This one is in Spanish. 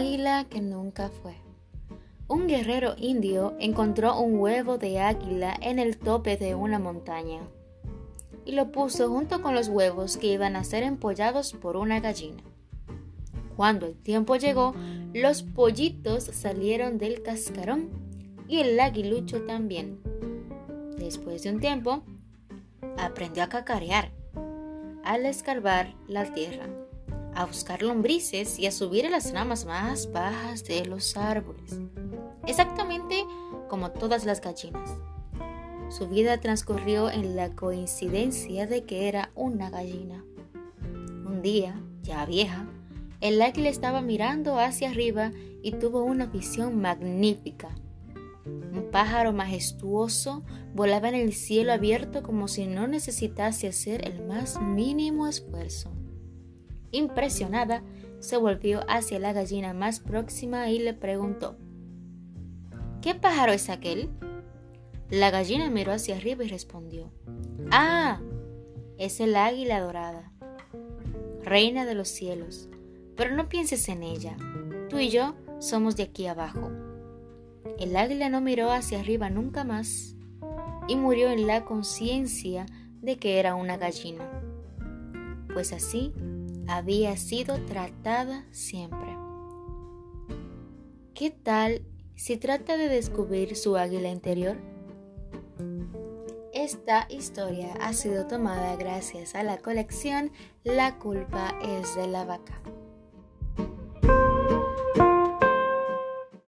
día que nunca fue. Un guerrero indio encontró un huevo de águila en el tope de una montaña y lo puso junto con los huevos que iban a ser empollados por una gallina. Cuando el tiempo llegó, los pollitos salieron del cascarón y el aguilucho también. Después de un tiempo, aprendió a cacarear, al escarbar la tierra a buscar lombrices y a subir a las ramas más bajas de los árboles, exactamente como todas las gallinas. Su vida transcurrió en la coincidencia de que era una gallina. Un día, ya vieja, el águila estaba mirando hacia arriba y tuvo una visión magnífica. Un pájaro majestuoso volaba en el cielo abierto como si no necesitase hacer el más mínimo esfuerzo. Impresionada, se volvió hacia la gallina más próxima y le preguntó, ¿Qué pájaro es aquel? La gallina miró hacia arriba y respondió, Ah, es el águila dorada, reina de los cielos, pero no pienses en ella, tú y yo somos de aquí abajo. El águila no miró hacia arriba nunca más y murió en la conciencia de que era una gallina. Pues así había sido tratada siempre. ¿Qué tal si trata de descubrir su águila interior? Esta historia ha sido tomada gracias a la colección La culpa es de la vaca.